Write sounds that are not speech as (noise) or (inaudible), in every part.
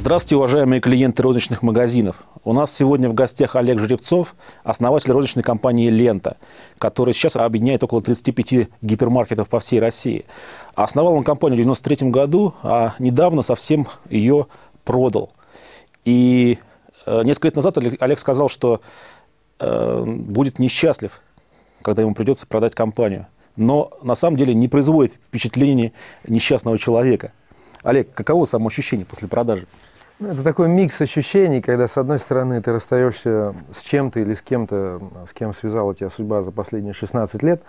Здравствуйте, уважаемые клиенты розничных магазинов. У нас сегодня в гостях Олег Жеребцов, основатель розничной компании «Лента», которая сейчас объединяет около 35 гипермаркетов по всей России. Основал он компанию в 1993 году, а недавно совсем ее продал. И э, несколько лет назад Олег сказал, что э, будет несчастлив, когда ему придется продать компанию. Но на самом деле не производит впечатление несчастного человека. Олег, каково самоощущение после продажи? Это такой микс ощущений, когда с одной стороны ты расстаешься с чем-то или с кем-то, с кем связала тебя судьба за последние 16 лет,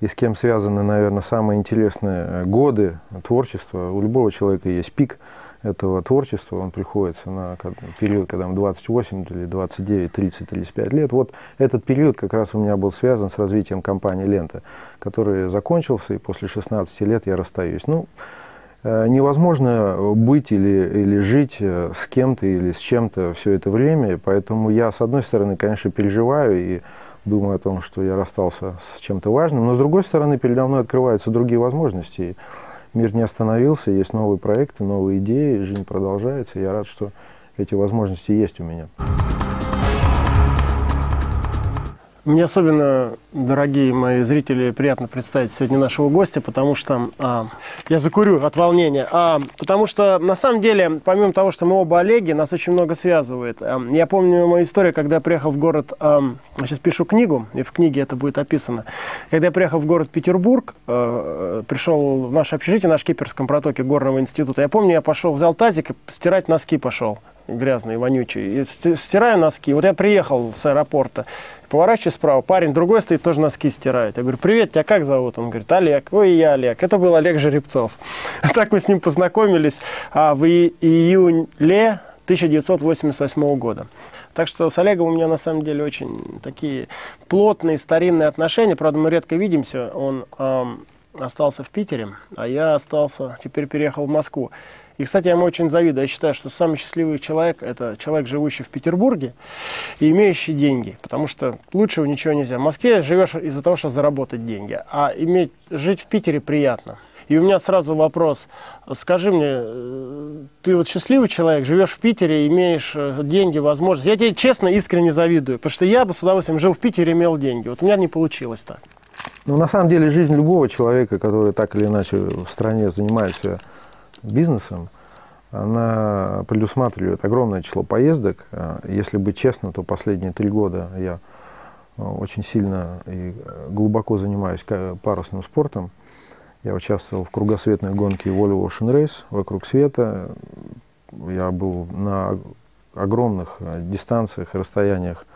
и с кем связаны, наверное, самые интересные годы творчества. У любого человека есть пик этого творчества, он приходится на период, когда ему 28 или 29, 30, 35 лет. Вот этот период как раз у меня был связан с развитием компании «Лента», который закончился, и после 16 лет я расстаюсь. Ну, Э, невозможно быть или, или жить э, с кем-то или с чем-то все это время, поэтому я, с одной стороны, конечно, переживаю и думаю о том, что я расстался с чем-то важным, но с другой стороны, передо мной открываются другие возможности. Мир не остановился, есть новые проекты, новые идеи, жизнь продолжается. Я рад, что эти возможности есть у меня. Мне особенно, дорогие мои зрители, приятно представить сегодня нашего гостя, потому что а, я закурю от волнения. А, потому что на самом деле, помимо того, что мы оба Олеги, нас очень много связывает. А, я помню мою историю, когда я приехал в город, а, сейчас пишу книгу, и в книге это будет описано. Когда я приехал в город Петербург, а, пришел в наше общежитие, наш киперском протоке горного института. Я помню, я пошел, взял тазик и стирать носки пошел грязный, вонючий. И стираю носки. Вот я приехал с аэропорта, Поворачиваюсь справа, парень другой стоит, тоже носки стирает. Я говорю, привет, тебя как зовут? Он говорит, Олег. Ой, я Олег. Это был Олег Жеребцов. (laughs) Так мы с ним познакомились а, в июле 1988 года. Так что с Олегом у меня на самом деле очень такие плотные старинные отношения. Правда, мы редко видимся. Он эм, остался в Питере, а я остался, теперь переехал в Москву. И, кстати, я ему очень завидую. Я считаю, что самый счастливый человек – это человек, живущий в Петербурге и имеющий деньги. Потому что лучшего ничего нельзя. В Москве живешь из-за того, что заработать деньги. А иметь, жить в Питере приятно. И у меня сразу вопрос. Скажи мне, ты вот счастливый человек, живешь в Питере, имеешь э, деньги, возможности. Я тебе честно, искренне завидую. Потому что я бы с удовольствием жил в Питере, имел деньги. Вот у меня не получилось так. Ну, на самом деле, жизнь любого человека, который так или иначе в стране занимается бизнесом, она предусматривает огромное число поездок. А, если быть честно, то последние три года я а, очень сильно и глубоко занимаюсь парусным спортом. Я участвовал в кругосветной гонке Volvo Ocean Race вокруг света. Я был на огромных дистанциях расстояниях,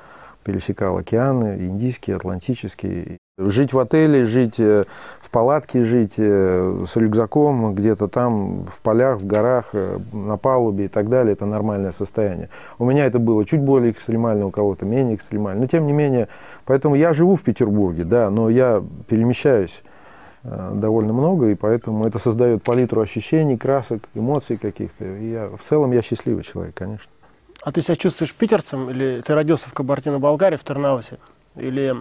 пересекал океаны, Индийский, Атлантический. Жить в отеле, жить э, в палатке, жить э, с рюкзаком где-то там в полях, в горах, э, на палубе и так далее, это нормальное состояние. У меня это было чуть более экстремально, у кого-то менее экстремально. Но тем не менее, поэтому я живу в Петербурге, да, но я перемещаюсь довольно много, и поэтому это создает палитру ощущений, красок, эмоций каких-то. И я, в целом я счастливый человек, конечно. А ты себя чувствуешь питерцем или ты родился в Кабардино-Балкарии, в Тернаусе? Или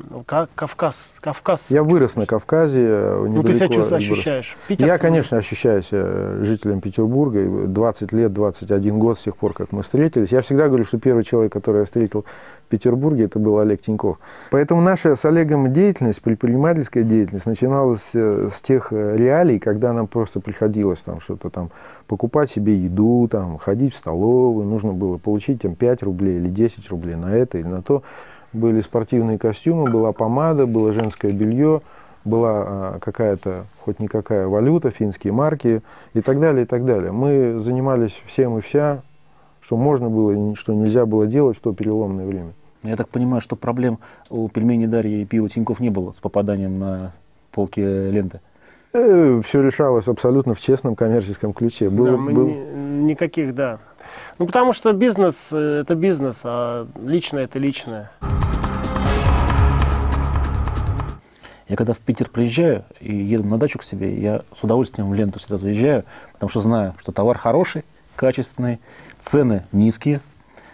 Кавказ? Кавказ? Я вырос на Кавказе. Ну, ты себя чувствуешь, ощущаешь? Питерцем? Я, конечно, ощущаю себя жителем Петербурга. 20 лет, 21 год с тех пор, как мы встретились. Я всегда говорю, что первый человек, который я встретил в Петербурге, это был Олег Тиньков. Поэтому наша с Олегом деятельность, предпринимательская деятельность, начиналась э, с тех э, реалий, когда нам просто приходилось там что-то там покупать себе еду, там, ходить в столовую, нужно было получить там 5 рублей или 10 рублей на это или на то были спортивные костюмы, была помада, было женское белье, была а, какая-то, хоть никакая валюта, финские марки и так далее, и так далее. Мы занимались всем и вся, что можно было, что нельзя было делать в то переломное время. Я так понимаю, что проблем у пельмени Дарьи и пива Тиньков не было с попаданием на полки ленты? Э, все решалось абсолютно в честном коммерческом ключе. Был, да, был... Никаких, да. Ну, потому что бизнес э, – это бизнес, а личное – это личное. Я когда в Питер приезжаю и еду на дачу к себе, я с удовольствием в ленту всегда заезжаю, потому что знаю, что товар хороший, качественный, цены низкие.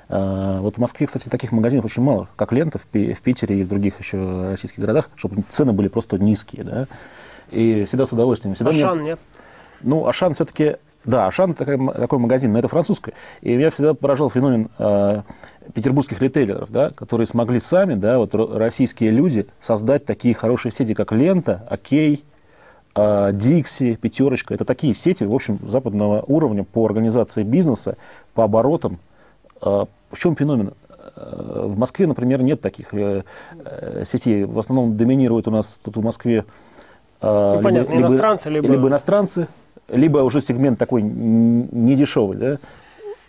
А, вот в Москве, кстати, таких магазинов очень мало, как лента в Питере и в других еще российских городах, чтобы цены были просто низкие. Да? И всегда с удовольствием. Всегда Ашан мне... нет? Ну, Ашан все-таки Да, Ашан такой, такой магазин, но это французское. И меня всегда поражал феномен э, петербургских ритейлеров, да, которые смогли сами, да, вот российские люди, создать такие хорошие сети, как Лента, Окей, э, Дикси, Пятерочка. Это такие сети, в общем, западного уровня по организации бизнеса, по оборотам. Э, в чем феномен? Э, в Москве, например, нет таких э, э, сетей. В основном доминируют у нас тут в Москве ну, либо, понятно, либо, иностранцы, либо... либо иностранцы, либо уже сегмент такой недешевый, да?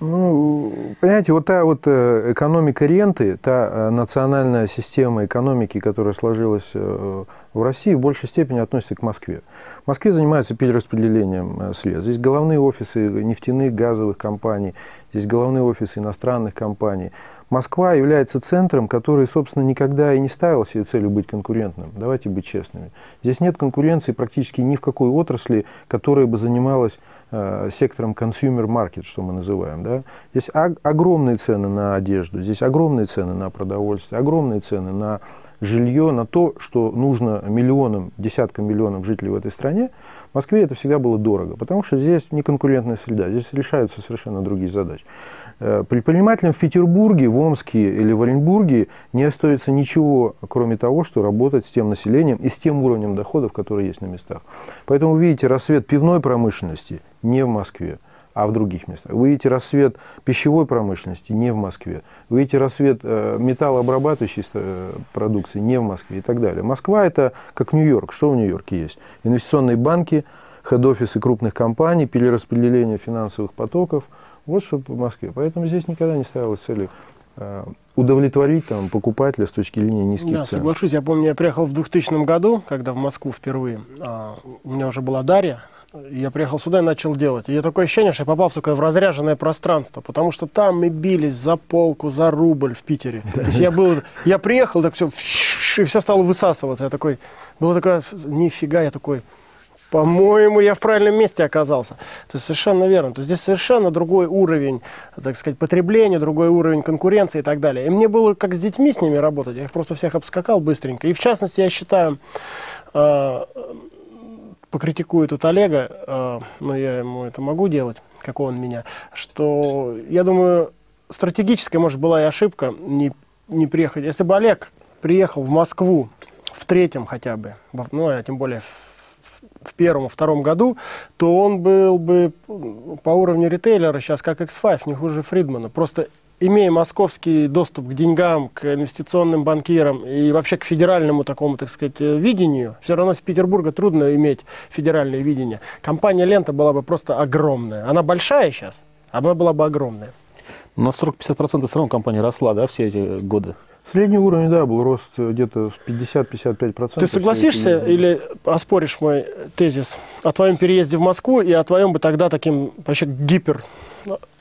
Ну, понимаете, вот та вот экономика ренты, та национальная система экономики, которая сложилась в России, в большей степени относится к Москве. В Москве занимается перераспределением средств. Здесь головные офисы нефтяных, газовых компаний, здесь головные офисы иностранных компаний. Москва является центром, который, собственно, никогда и не ставил себе целью быть конкурентным. Давайте быть честными. Здесь нет конкуренции практически ни в какой отрасли, которая бы занималась э, сектором consumer market, что мы называем. Да? Здесь ог- огромные цены на одежду, здесь огромные цены на продовольствие, огромные цены на жилье, на то, что нужно миллионам, десяткам миллионов жителей в этой стране. В Москве это всегда было дорого, потому что здесь не конкурентная среда, здесь решаются совершенно другие задачи. Э, предпринимателям в Петербурге, в Омске или в Оренбурге не остается ничего, кроме того, что работать с тем населением и с тем уровнем доходов, который есть на местах. Поэтому видите рассвет пивной промышленности не в Москве, а в других местах. Вы видите рассвет пищевой промышленности не в Москве. Вы видите рассвет э, металлообрабатывающей э, продукции не в Москве и так далее. Москва это как Нью-Йорк. Что в Нью-Йорке есть? Инвестиционные банки, хед-офисы крупных компаний, перераспределение финансовых потоков – вот что по Москве. Поэтому здесь никогда не ставилась целью э, удовлетворить там, покупателя с точки зрения низких да, цен. соглашусь. Я помню, я приехал в 2000 году, когда в Москву впервые. А, у меня уже была Дарья. Я приехал сюда и начал делать. И такое ощущение, что я попал в такое в разряженное пространство, потому что там мы бились за полку, за рубль в Питере. То есть я был, я приехал, так все, и все стало высасываться. Я такой, было такое, нифига, я такой, по-моему, я в правильном месте оказался. То есть совершенно верно. То есть здесь совершенно другой уровень, так сказать, потребления, другой уровень конкуренции и так далее. И мне было как с детьми с ними работать. Я их просто всех обскакал быстренько. И в частности, я считаю, э, покритикую тут Олега, э, но я ему это могу делать, как он меня, что, я думаю, стратегическая, может, была и ошибка не, не приехать. Если бы Олег приехал в Москву в третьем хотя бы, ну, а тем более в первом, втором году, то он был бы по уровню ритейлера сейчас как X5, не хуже Фридмана. Просто имея московский доступ к деньгам, к инвестиционным банкирам и вообще к федеральному такому, так сказать, видению, все равно с Петербурга трудно иметь федеральное видение. Компания «Лента» была бы просто огромная. Она большая сейчас, она была бы огромная. На 40-50% все равно компания росла, да, все эти годы? Средний уровень, да, был рост где-то 50-55%. Ты согласишься или оспоришь мой тезис о твоем переезде в Москву и о твоем бы тогда таким вообще гипер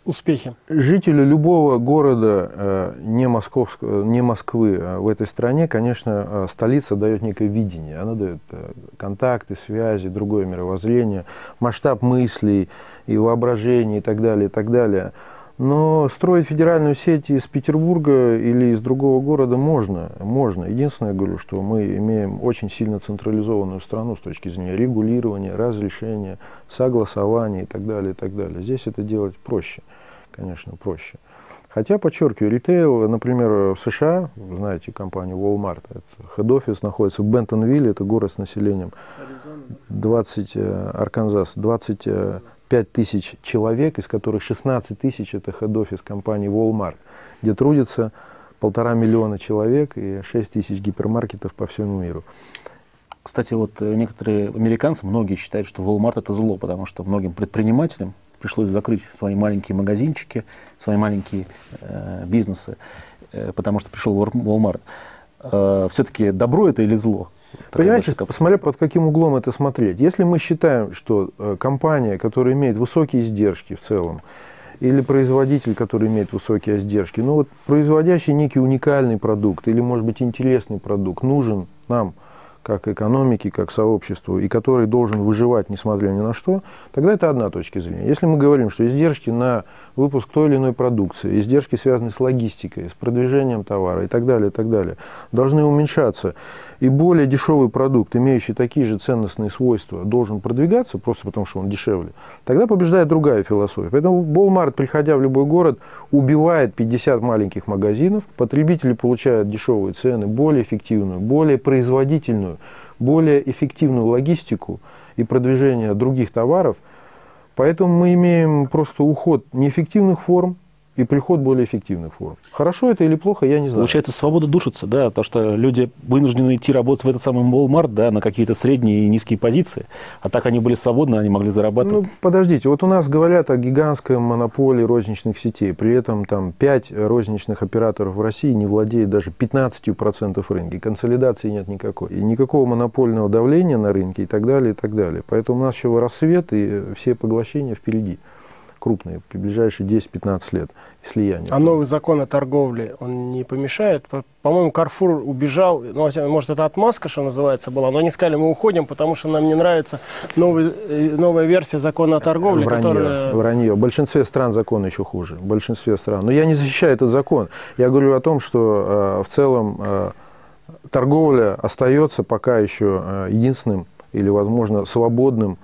успехе? Жители любого города э, не, Московского, не Москвы а в этой стране, конечно, э, столица дает некое видение. Она дает э, контакты, связи, другое мировоззрение, масштаб мыслей и воображения и так далее, и так далее. Но строить федеральную сеть из Петербурга или из другого города можно. можно. Единственное, я говорю, что мы имеем очень сильно централизованную страну с точки зрения регулирования, разрешения, согласования и так далее, и так далее. Здесь это делать проще, конечно, проще. Хотя, подчеркиваю, ритейл, например, в США, вы знаете компанию Walmart, хед-офис находится в Бентонвилле, это город с населением 20, э, Арканзас, 20 5 тысяч человек, из которых 16 тысяч это хед-офис компании Walmart, где трудится полтора миллиона человек и 6 тысяч гипермаркетов по всему миру. Кстати, вот э, некоторые американцы, многие считают, что Walmart это зло, потому что многим предпринимателям пришлось закрыть свои маленькие магазинчики, свои маленькие э, бизнесы, э, потому что пришел Walmart. Э, все-таки добро это или зло? Понимаете, посмотря под каким углом это смотреть. Если мы считаем, что э, компания, которая имеет высокие издержки в целом, или производитель, который имеет высокие издержки, ну вот производящий некий уникальный продукт или, может быть, интересный продукт нужен нам, как экономике, как сообществу, и который должен выживать, несмотря ни на что, тогда это одна точка зрения. Если мы говорим, что издержки на выпуск той или иной продукции, издержки, связанные с логистикой, с продвижением товара и так далее, и так далее, должны уменьшаться. И более дешевый продукт, имеющий такие же ценностные свойства, должен продвигаться, просто потому что он дешевле. Тогда побеждает другая философия. Поэтому Walmart, приходя в любой город, убивает 50 маленьких магазинов, потребители получают дешевые цены, более эффективную, более производительную, более эффективную логистику и продвижение других товаров – Поэтому мы имеем просто уход неэффективных форм, и приход более эффективных форм. Хорошо это или плохо, я не знаю. Получается, свобода душится, да, то, что люди вынуждены идти работать в этот самый Walmart, да, на какие-то средние и низкие позиции, а так они были свободны, они могли зарабатывать. Ну, подождите, вот у нас говорят о гигантской монополии розничных сетей, при этом там 5 розничных операторов в России не владеет даже 15% рынка, консолидации нет никакой, и никакого монопольного давления на рынке и так далее, и так далее. Поэтому у нас еще рассвет и все поглощения впереди крупные, в ближайшие 10-15 лет слияния. А новый закон о торговле, он не помешает? По-моему, Карфур убежал, ну, может, это отмазка, что называется, была, но они сказали, мы уходим, потому что нам не нравится новый, э, новая версия закона о торговле, вранье, которая... Вранье. В большинстве стран закон еще хуже, в большинстве стран. Но я не защищаю этот закон. Я говорю о том, что э, в целом э, торговля остается пока еще э, единственным или, возможно, свободным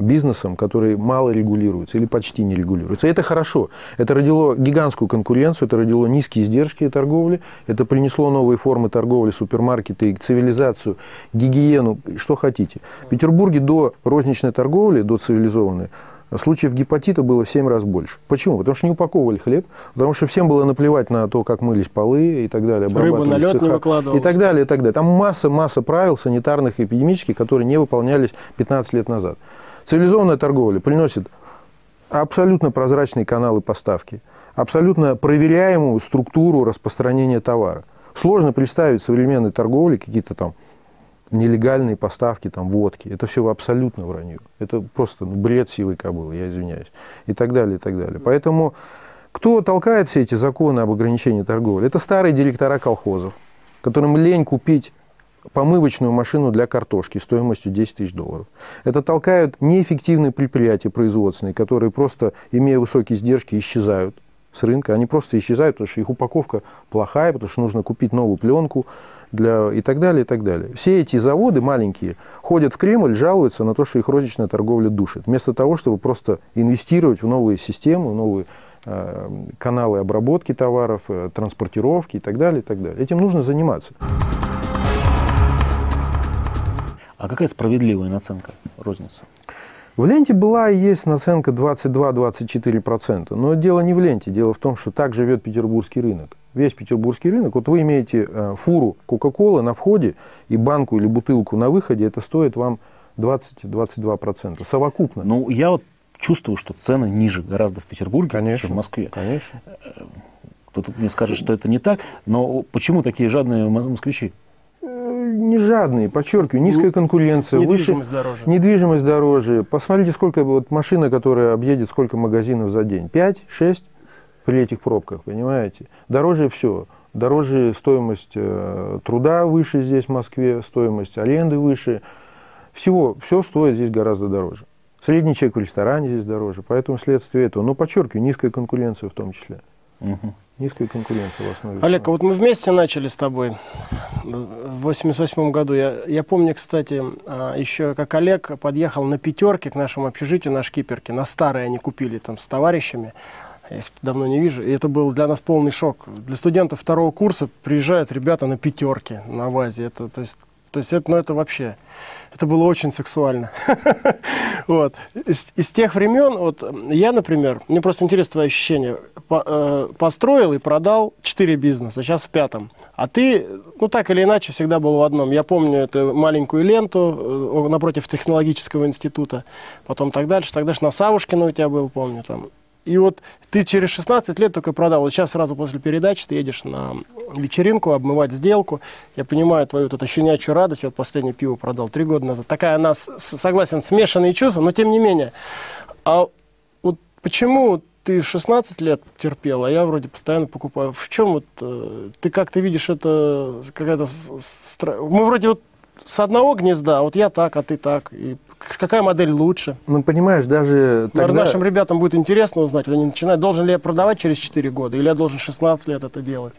бизнесом, который мало регулируется или почти не регулируется. И это хорошо. Это родило гигантскую конкуренцию, это родило низкие издержки торговли, это принесло новые формы торговли, супермаркеты, цивилизацию, гигиену, что хотите. В Петербурге до розничной торговли, до цивилизованной, случаев гепатита было в 7 раз больше. Почему? Потому что не упаковывали хлеб, потому что всем было наплевать на то, как мылись полы и так далее. Рыбу на лед не. И так далее, и так далее. Там масса-масса правил санитарных и эпидемических, которые не выполнялись 15 лет назад. Цивилизованная торговля приносит абсолютно прозрачные каналы поставки, абсолютно проверяемую структуру распространения товара. Сложно представить современной торговле какие-то там нелегальные поставки там, водки. Это все абсолютно вранье. Это просто ну, бред сивой кобылы, я извиняюсь. И так далее, и так далее. Поэтому кто толкает все эти законы об ограничении торговли? Это старые директора колхозов, которым лень купить помывочную машину для картошки стоимостью 10 тысяч долларов. Это толкают неэффективные предприятия производственные, которые просто, имея высокие издержки, исчезают с рынка. Они просто исчезают, потому что их упаковка плохая, потому что нужно купить новую пленку для... и так далее, и так далее. Все эти заводы маленькие ходят в Кремль, жалуются на то, что их розничная торговля душит. Вместо того, чтобы просто инвестировать в новые системы, в новые э, каналы обработки товаров, э, транспортировки и так далее, и так далее. Этим нужно заниматься. А какая справедливая наценка розницы? В ленте была и есть наценка 22-24%. Но дело не в ленте. Дело в том, что так живет петербургский рынок. Весь петербургский рынок. Вот вы имеете э, фуру Кока-Колы на входе и банку или бутылку на выходе. Это стоит вам 20-22% совокупно. Ну, я вот чувствую, что цены ниже гораздо в Петербурге, конечно, чем в Москве. Конечно. Кто-то э, мне скажет, что это не так. Но почему такие жадные москвичи? Не жадные, подчеркиваю, низкая ну, конкуренция, недвижимость выше, дороже. недвижимость дороже. Посмотрите, сколько вот машина, которая объедет, сколько магазинов за день. Пять, шесть при этих пробках, понимаете? Дороже все. Дороже стоимость э, труда выше здесь, в Москве, стоимость аренды выше. Всего, все стоит здесь гораздо дороже. Средний чек в ресторане здесь дороже. Поэтому следствие этого. Но подчеркиваю, низкая конкуренция в том числе. Угу. Низкая конкуренция в основе. Олег, а вот мы вместе начали с тобой в 88 году. Я, я помню, кстати, а, еще как Олег подъехал на пятерке к нашему общежитию, на шкиперке. На старые они купили там с товарищами. Я их давно не вижу. И это был для нас полный шок. Для студентов второго курса приезжают ребята на пятерке на ВАЗе. Это, то есть, то есть это, ну, это вообще, это было очень сексуально. (laughs) вот. из, тех времен, вот я, например, мне просто интересно твое ощущение, э, построил и продал четыре бизнеса, сейчас в пятом. А ты, ну так или иначе, всегда был в одном. Я помню эту маленькую ленту э, напротив технологического института, потом так дальше, так дальше. На Савушкина у тебя был, помню, там и вот ты через 16 лет только продал. Вот сейчас сразу после передачи ты едешь на вечеринку, обмывать сделку. Я понимаю твою вот эту щенячью радость. Я вот последнее пиво продал три года назад. Такая она, согласен, смешанные чувства, но тем не менее. А вот почему ты 16 лет терпел, а я вроде постоянно покупаю. В чем вот э, ты как ты видишь это какая-то... Мы вроде вот с одного гнезда, а вот я так, а ты так. И какая модель лучше. Ну, понимаешь, даже Наверное, тогда... нашим ребятам будет интересно узнать, они начинают, должен ли я продавать через 4 года, или я должен 16 лет это делать.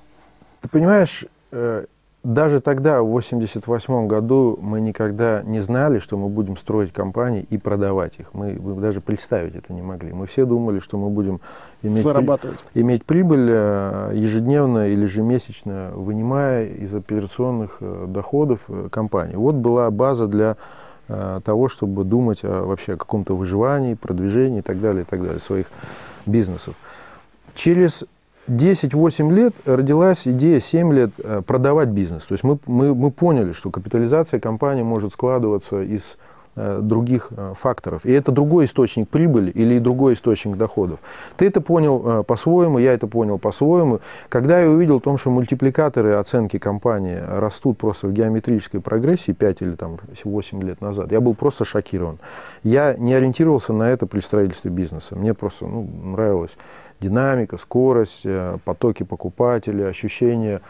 Ты понимаешь, э, даже тогда, в 88 году, мы никогда не знали, что мы будем строить компании и продавать их. Мы, мы даже представить это не могли. Мы все думали, что мы будем иметь, при- Зарабатывать. иметь прибыль э, ежедневно или ежемесячно, вынимая из операционных э, доходов компании. Вот была база для того, чтобы думать о, вообще о каком-то выживании, продвижении и так далее, и так далее, своих бизнесов. Через 10-8 лет родилась идея 7 лет э, продавать бизнес. То есть мы, мы, мы поняли, что капитализация компании может складываться из э, других э, факторов. И это другой источник прибыли или другой источник доходов. Ты это понял э, по-своему, я это понял по-своему. Когда я увидел о том, что мультипликаторы оценки компании растут просто в геометрической прогрессии 5 или там, 8 лет назад, я был просто шокирован. Я не ориентировался на это при строительстве бизнеса. Мне просто ну, нравилось динамика, скорость, э, потоки покупателей, ощущение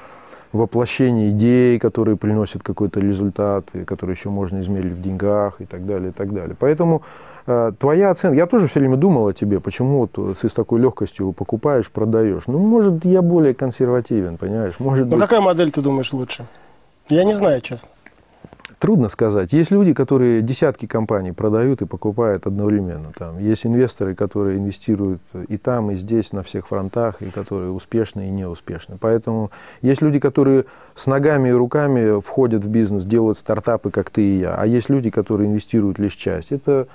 воплощения идей, которые приносят какой-то результат, и которые еще можно измерить в деньгах и так далее, и так далее. Поэтому э, твоя оценка, я тоже все время думал о тебе, почему вот ты с такой легкостью покупаешь, продаешь. Ну, может, я более консервативен, понимаешь? Может Ну быть, какая модель ты думаешь лучше? Я не знаю, честно. Трудно сказать. Есть люди, которые десятки компаний продают и покупают одновременно. Там есть инвесторы, которые инвестируют и там, и здесь, на всех фронтах, и которые успешны и неуспешны. Поэтому есть люди, которые с ногами и руками входят в бизнес, делают стартапы, как ты и я. А есть люди, которые инвестируют лишь часть. Это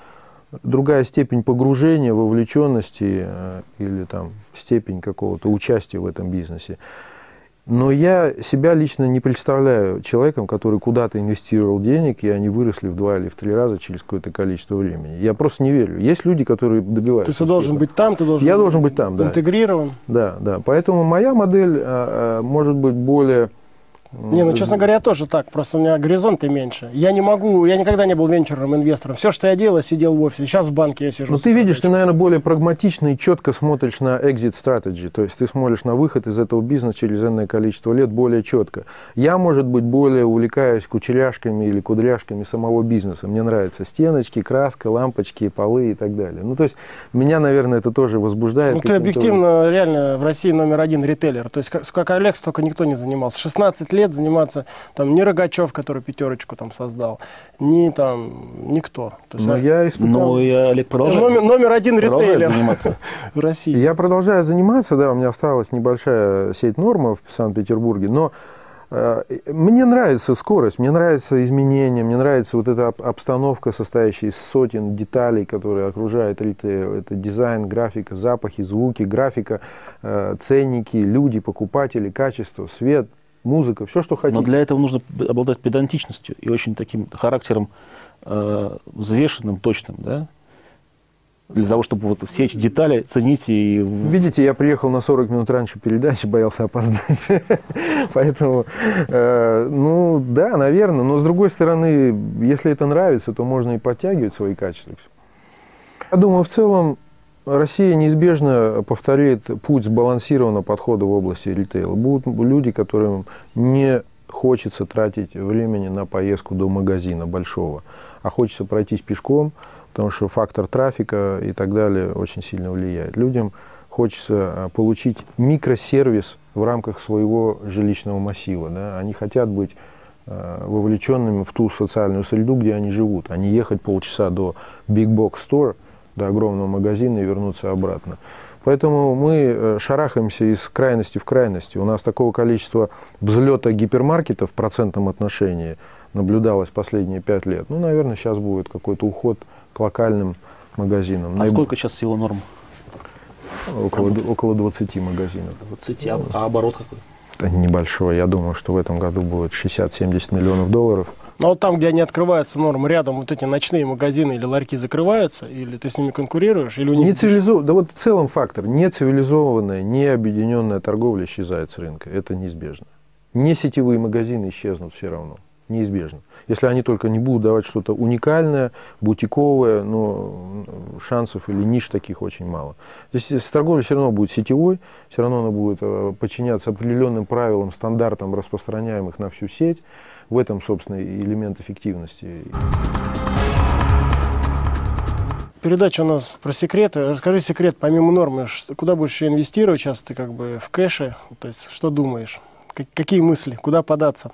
другая степень погружения, вовлеченности э, или там степень какого-то участия в этом бизнесе. Но я себя лично не представляю человеком, который куда-то инвестировал денег, и они выросли в два или в три раза через какое-то количество времени. Я просто не верю. Есть люди, которые добиваются. То есть ты должен быть там, ты должен Я должен быть там, да. интегрирован. Да, да. Поэтому моя модель а, а, может быть более... Не, ну, честно говоря, я тоже так. Просто у меня горизонты меньше. Я не могу, я никогда не был венчурным инвестором. Все, что я делал, я сидел в офисе. Сейчас в банке я сижу. Ну, ты видишь, ты, наверное, более прагматично и четко смотришь на exit strategy. То есть ты смотришь на выход из этого бизнеса через энное количество лет более четко. Я, может быть, более увлекаюсь кучеряшками или кудряшками самого бизнеса. Мне нравятся стеночки, краска, лампочки, полы и так далее. Ну, то есть меня, наверное, это тоже возбуждает. Ну, ты объективно реально в России номер один ритейлер. То есть, как, как Олег, столько никто не занимался. 16 лет заниматься, там, ни Рогачев, который пятерочку там создал, ни там, никто. То есть, Но а- я испытал... Ну, и Олег продолжает, номер, номер один ритейлер заниматься. (laughs) в России. Я продолжаю заниматься, да, у меня осталась небольшая сеть норма в Санкт-Петербурге, но э, мне нравится скорость, мне нравятся изменения, мне нравится вот эта об- обстановка, состоящая из сотен деталей, которые окружают ритейл. Это дизайн, графика, запахи, звуки, графика, э, ценники, люди, покупатели, качество, свет, музыка, все, что хотите. Но для этого нужно обладать педантичностью и очень таким характером э, взвешенным, точным, да? Для того, чтобы вот все эти детали ценить и... Видите, я приехал на 40 минут раньше передачи, (laughs) боялся опоздать. (laughs) Поэтому, э, ну да, наверное. Но с другой стороны, если это нравится, то можно и подтягивать свои качества. Я думаю, в целом Россия неизбежно повторит путь сбалансированного подхода в области ритейла. Будут люди, которым не хочется тратить времени на поездку до магазина большого, а хочется пройтись пешком, потому что фактор трафика и так далее очень сильно влияет. Людям хочется а, получить микросервис в рамках своего жилищного массива. Да? Они хотят быть э, вовлеченными в ту социальную среду, где они живут, а не ехать полчаса до Big Box Store, до огромного магазина и вернуться обратно. Поэтому мы э, шарахаемся из крайности в крайности. У нас такого количества взлета гипермаркетов в процентном отношении наблюдалось последние пять лет. Ну, наверное, сейчас будет какой-то уход к локальным магазинам. А Наиб- сколько сейчас всего норм? Около, около 20 магазинов. 20, а, а оборот какой? Это небольшой. Я думаю, что в этом году будет 60-70 миллионов долларов. Но вот там, где они открываются нормы, рядом вот эти ночные магазины или ларьки закрываются, или ты с ними конкурируешь, или у них... Не цивилизов... Да вот в целом фактор. Нецивилизованная, необъединенная торговля исчезает с рынка. Это неизбежно. Не сетевые магазины исчезнут все равно. Неизбежно. Если они только не будут давать что-то уникальное, бутиковое, но шансов или ниш таких очень мало. Здесь если торговля все равно будет сетевой, все равно она будет э, подчиняться определенным правилам, стандартам, распространяемых на всю сеть. В этом, собственно, элемент эффективности. передача у нас про секреты. Расскажи секрет, помимо нормы, куда больше инвестировать сейчас ты как бы в кэше? То есть что думаешь? Какие мысли? Куда податься?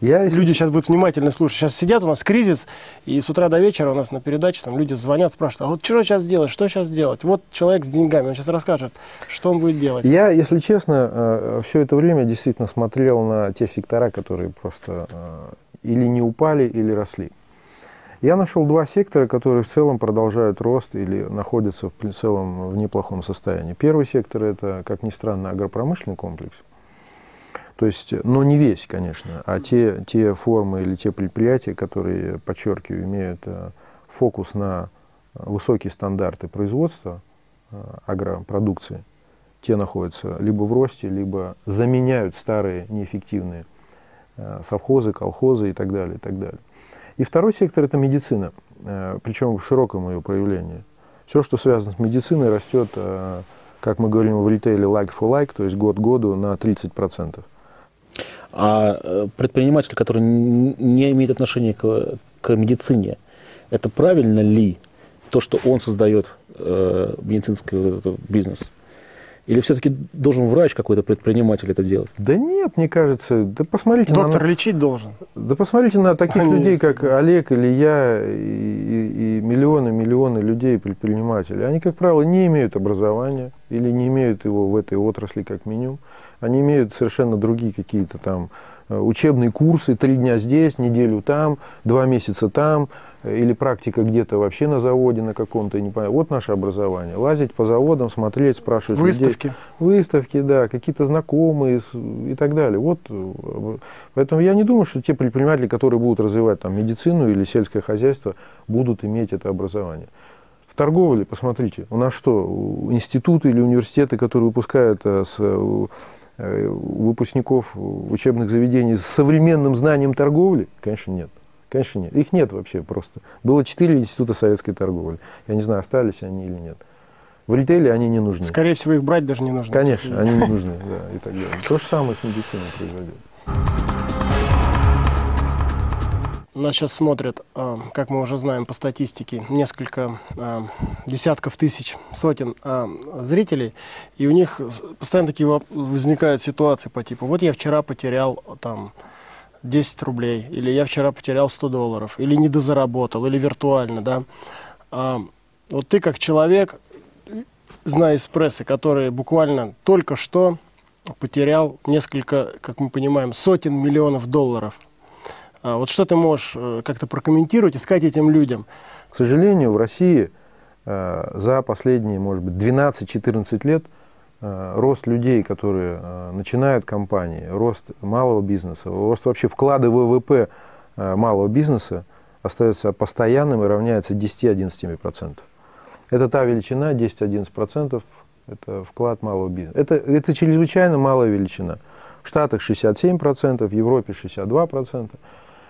Я, если... Люди сейчас будут внимательно слушать. Сейчас сидят у нас кризис, и с утра до вечера у нас на передаче там люди звонят, спрашивают, а вот что сейчас делать, что сейчас делать? Вот человек с деньгами, он сейчас расскажет, что он будет делать. Я, если честно, э, все это время действительно смотрел на те сектора, которые просто э, или не упали, или росли. Я нашел два сектора, которые в целом продолжают рост или находятся в целом в неплохом состоянии. Первый сектор – это, как ни странно, агропромышленный комплекс – то есть, но не весь, конечно, а те, те формы или те предприятия, которые, подчеркиваю, имеют э, фокус на высокие стандарты производства э, агропродукции, те находятся либо в росте, либо заменяют старые неэффективные э, совхозы, колхозы и так далее, и так далее. И второй сектор – это медицина, причем в широком ее проявлении. Все, что связано с медициной, растет, как мы говорим в ритейле, like for like, то есть год году на 30%. А э, предприниматель, который не имеет отношения к, к медицине, это правильно ли то, что он создает э, медицинский бизнес? Или все-таки должен врач какой-то предприниматель это делать? Да нет, мне кажется. Да посмотрите Доктор на... лечить должен. Да посмотрите на таких Они людей, как Олег или я, и, и, и миллионы, миллионы людей, предпринимателей. Они, как правило, не имеют образования или не имеют его в этой отрасли как минимум. Они имеют совершенно другие какие-то там э, учебные курсы, три дня здесь, неделю там, два месяца там, э, или практика где-то вообще на заводе на каком-то, не понятно. Вот наше образование. Лазить по заводам, смотреть, спрашивать Выставки. Людей. Выставки, да, какие-то знакомые и так далее. Вот, э, поэтому я не думаю, что те предприниматели, которые будут развивать там медицину или сельское хозяйство, будут иметь это образование. В торговле, посмотрите, у нас что, институты или университеты, которые выпускают с выпускников учебных заведений с современным знанием торговли? Конечно, нет. Конечно, нет. Их нет вообще просто. Было четыре института советской торговли. Я не знаю, остались они или нет. В ритейле они не нужны. Скорее всего, их брать даже не нужно. Конечно, они не (laughs) нужны, да, и так далее. То же самое с медициной произойдет. Нас сейчас смотрят, а, как мы уже знаем по статистике, несколько а, десятков тысяч, сотен а, зрителей, и у них постоянно такие возникают ситуации по типу, вот я вчера потерял там 10 рублей, или я вчера потерял 100 долларов, или недозаработал, или виртуально, да. Вот ты как человек, зная из прессы, который буквально только что потерял несколько, как мы понимаем, сотен миллионов долларов – вот что ты можешь э, как-то прокомментировать и сказать этим людям? К сожалению, в России э, за последние, может быть, 12-14 лет э, рост людей, которые начинают компании, рост малого бизнеса, рост вообще вклада ВВП малого бизнеса остается постоянным и равняется 10-11%. Это та величина, 10-11%, это вклад малого бизнеса. Это, это чрезвычайно малая величина. В Штатах 67%, в Европе 62%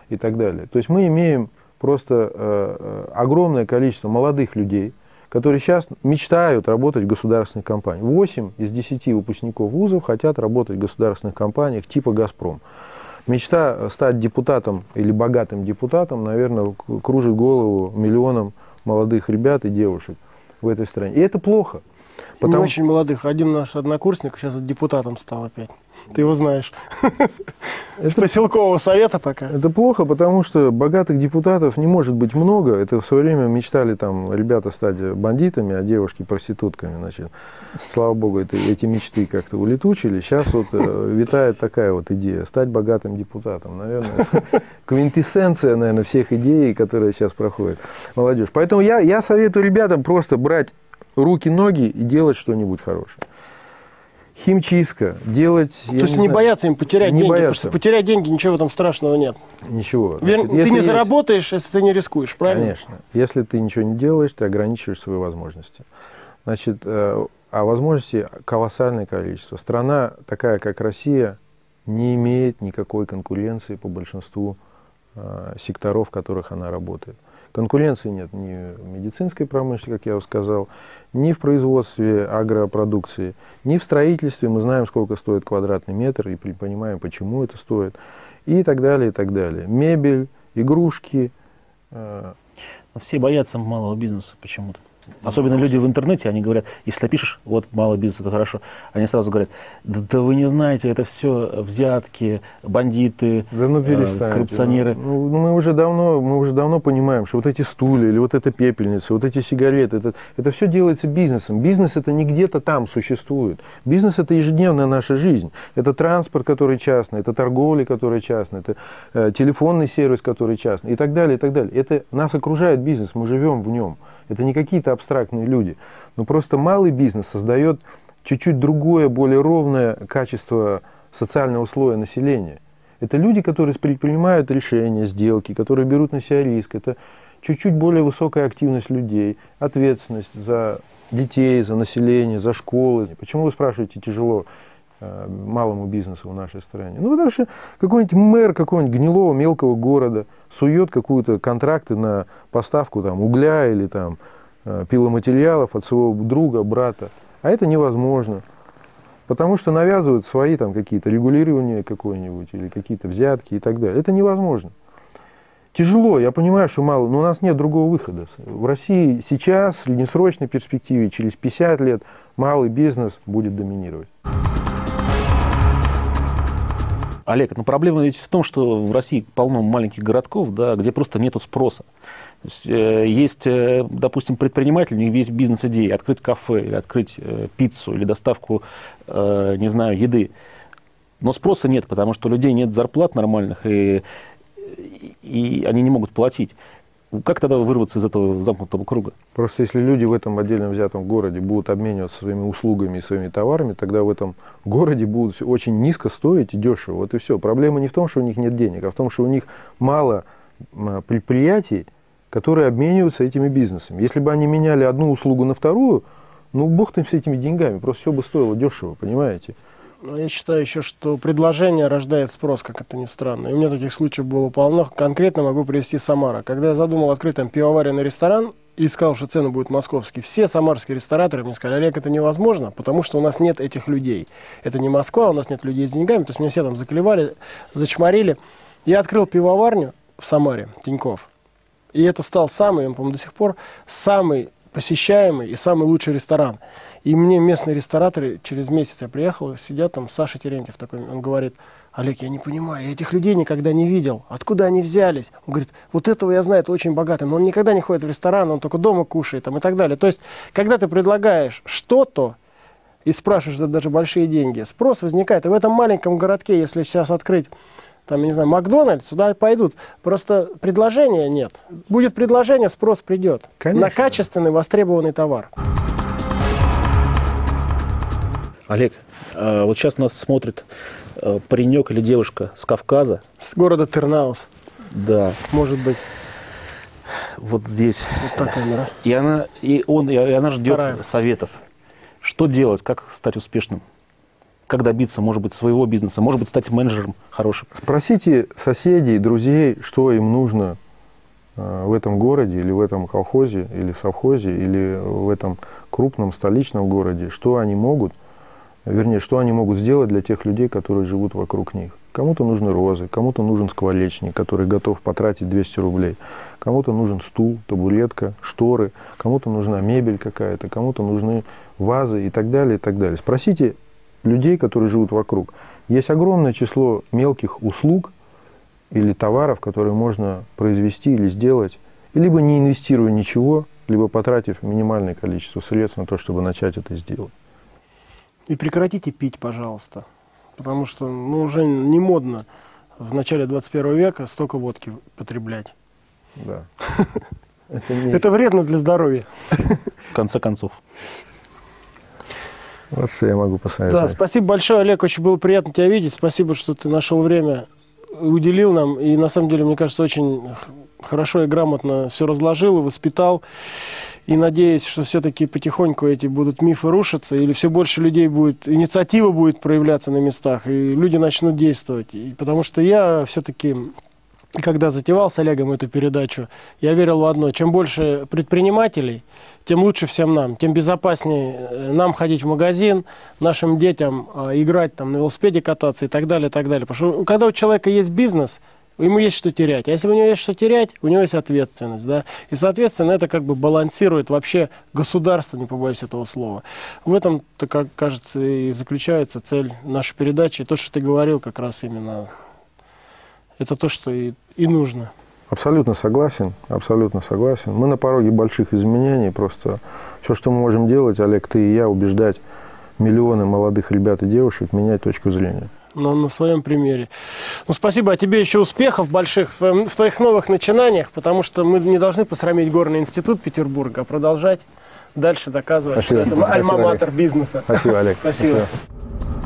и так далее. То есть мы имеем просто э, э огромное количество молодых людей, которые сейчас мечтают работать в государственных компаниях. 8 из 10 выпускников вузов хотят работать в государственных компаниях типа «Газпром». Мечта стать депутатом или богатым депутатом, наверное, кружит голову миллионам молодых ребят и девушек в этой стране. И это плохо. Потому... Не очень молодых. Один наш однокурсник сейчас депутатом стал опять. Ты его знаешь. (laughs) Это поселкового совета пока. Это плохо, потому что богатых депутатов не может быть много. Это в свое время мечтали там ребята стать бандитами, а девушки проститутками. Значит, слава богу, это, эти мечты как-то улетучили. Сейчас вот э, витает такая вот идея стать богатым депутатом. Наверное, (laughs) квинтэссенция, наверное, всех идей, которые сейчас проходят молодежь. Поэтому я, я советую ребятам просто брать руки, ноги и делать что-нибудь хорошее химчистка, делать... То есть не, не бояться им потерять не деньги, бояться. потому что потерять деньги, ничего в этом страшного нет. Ничего. Значит, ты не есть... заработаешь, если ты не рискуешь, правильно? Конечно. Если ты ничего не делаешь, ты ограничиваешь свои возможности. Значит, э, а возможностей колоссальное количество. Страна такая, как Россия, не имеет никакой конкуренции по большинству э, секторов, в которых она работает. Конкуренции нет ни в медицинской промышленности, как я уже сказал, ни в производстве агропродукции, ни в строительстве. Мы знаем, сколько стоит квадратный метр и понимаем, почему это стоит. И так далее, и так далее. Мебель, игрушки. Э. Все боятся малого бизнеса почему-то. Особенно люди в интернете, они говорят, если ты пишешь, вот малый бизнес, это хорошо, они сразу говорят, да, да вы не знаете, это все взятки, бандиты, да ну э, коррупционеры. Ну, ну, мы, уже давно, мы уже давно понимаем, что вот эти стулья или вот эта пепельница, вот эти сигареты, это, это все делается бизнесом. Бизнес это не где-то там существует. Бизнес это ежедневная наша жизнь. Это транспорт, который частный, это торговля, которая частная, это э, телефонный сервис, который частный и так далее, и так далее. Это нас окружает бизнес, мы живем в нем. Это не какие-то абстрактные люди. Но просто малый бизнес создает чуть-чуть другое, более ровное качество социального слоя населения. Это люди, которые предпринимают решения, сделки, которые берут на себя риск. Это чуть-чуть более высокая активность людей, ответственность за детей, за население, за школы. Почему вы спрашиваете тяжело малому бизнесу в нашей стране? Ну, потому что какой-нибудь мэр какого-нибудь гнилого мелкого города – сует какую-то контракты на поставку там, угля или там, э, пиломатериалов от своего друга, брата. А это невозможно. Потому что навязывают свои там какие-то регулирования какое-нибудь или какие-то взятки и так далее. Это невозможно. Тяжело, я понимаю, что мало, но у нас нет другого выхода. В России сейчас, в среднесрочной перспективе, через 50 лет, малый бизнес будет доминировать. Олег, но проблема ведь в том, что в России полно маленьких городков, да, где просто нет спроса. Есть, э, есть, э, допустим, предприниматель, у них есть бизнес-идеи, открыть кафе, или открыть э, пиццу, или доставку, не знаю, еды. Но спроса нет, потому что у людей нет зарплат нормальных, и, и они не могут платить. Как тогда вырваться из этого замкнутого круга? Просто если люди в этом отдельно взятом городе будут обмениваться своими услугами и своими товарами, тогда в этом городе будут очень низко стоить и дешево. Вот и все. Проблема не в том, что у них нет денег, а в том, что у них мало предприятий, которые обмениваются этими бизнесами. Если бы они меняли одну услугу на вторую, ну, бог там с этими деньгами, просто все бы стоило дешево, понимаете? Но я считаю еще, что предложение рождает спрос, как это ни странно. И у меня таких случаев было полно. Конкретно могу привести Самара. Когда я задумал открыть там пивоваренный ресторан, и сказал, что цены будут московские. Все самарские рестораторы мне сказали, Олег, это невозможно, потому что у нас нет этих людей. Это не Москва, у нас нет людей с деньгами. То есть меня все там заклевали, зачморили. Я открыл пивоварню в Самаре, Тиньков. И это стал самый, он, по-моему, до сих пор самый посещаемый и самый лучший ресторан. И мне местные рестораторы, через месяц я приехал, сидят там, Саша Терентьев такой, он говорит, Олег, я не понимаю, я этих людей никогда не видел. Откуда они взялись? Он говорит, вот этого я знаю, это очень богатый, но он никогда не ходит в ресторан, он только дома кушает там, и так далее. То есть, когда ты предлагаешь что-то, и спрашиваешь за даже большие деньги, спрос возникает. И в этом маленьком городке, если сейчас открыть там, я не знаю, Макдональдс, сюда пойдут. Просто предложения нет. Будет предложение, спрос придет. Конечно. На качественный, востребованный товар. Олег, а, вот сейчас нас смотрит э, паренек или девушка с Кавказа. С города Тернаус. Да. Может быть. Вот здесь. Вот так камера. И она, и он, и она ждет Вторая. советов. Что делать, как стать успешным? Как добиться, может быть, своего бизнеса, может быть, стать менеджером хорошим? Спросите соседей, друзей, что им нужно э, в этом городе или в этом колхозе или в совхозе или в этом крупном столичном городе, что они могут – вернее, что они могут сделать для тех людей, которые живут вокруг них. Кому-то нужны розы, кому-то нужен скворечник, который готов потратить 200 рублей, кому-то нужен стул, табуретка, шторы, кому-то нужна мебель какая-то, кому-то нужны вазы и так далее, и так далее. Спросите людей, которые живут вокруг. Есть огромное число мелких услуг или товаров, которые можно произвести или сделать, либо не инвестируя ничего, либо потратив минимальное количество средств на то, чтобы начать это сделать. И прекратите пить, пожалуйста. Потому что ну, уже не модно в начале 21 века столько водки потреблять. Да. (laughs) Это, не... Это вредно для здоровья. В конце концов. Вот что я могу посоветовать. Да, спасибо большое, Олег. Очень было приятно тебя видеть. Спасибо, что ты нашел время, уделил нам. И на самом деле, мне кажется, очень хорошо и грамотно все разложил и воспитал. И надеюсь, что все-таки потихоньку эти будут мифы рушиться, или все больше людей будет, инициатива будет проявляться на местах, и люди начнут действовать. И, потому что я все-таки, когда затевал с Олегом эту передачу, я верил в одно. Чем больше предпринимателей, тем лучше всем нам, тем безопаснее э, нам ходить в магазин, нашим детям э, играть там, на велосипеде кататься и так далее, и так далее. Потому что когда у человека есть бизнес – ему есть что терять. А если у него есть что терять, у него есть ответственность. Да? И, соответственно, это как бы балансирует вообще государство, не побоюсь этого слова. В этом-то, как кажется, и заключается цель нашей передачи. То, что ты говорил, как раз именно это то, что и, и нужно. Абсолютно согласен, абсолютно согласен. Мы на пороге больших изменений. Просто все, что мы можем делать, Олег, ты и я, убеждать миллионы молодых ребят и девушек менять точку зрения на, на своем примере. Ну, спасибо, а тебе еще успехов больших в, в твоих новых начинаниях, потому что мы не должны посрамить Горный институт Петербурга, а продолжать дальше доказывать, Спасибо. что это альма-матер бизнеса. Спасибо, Олег. (laughs) Спасибо. Спасибо.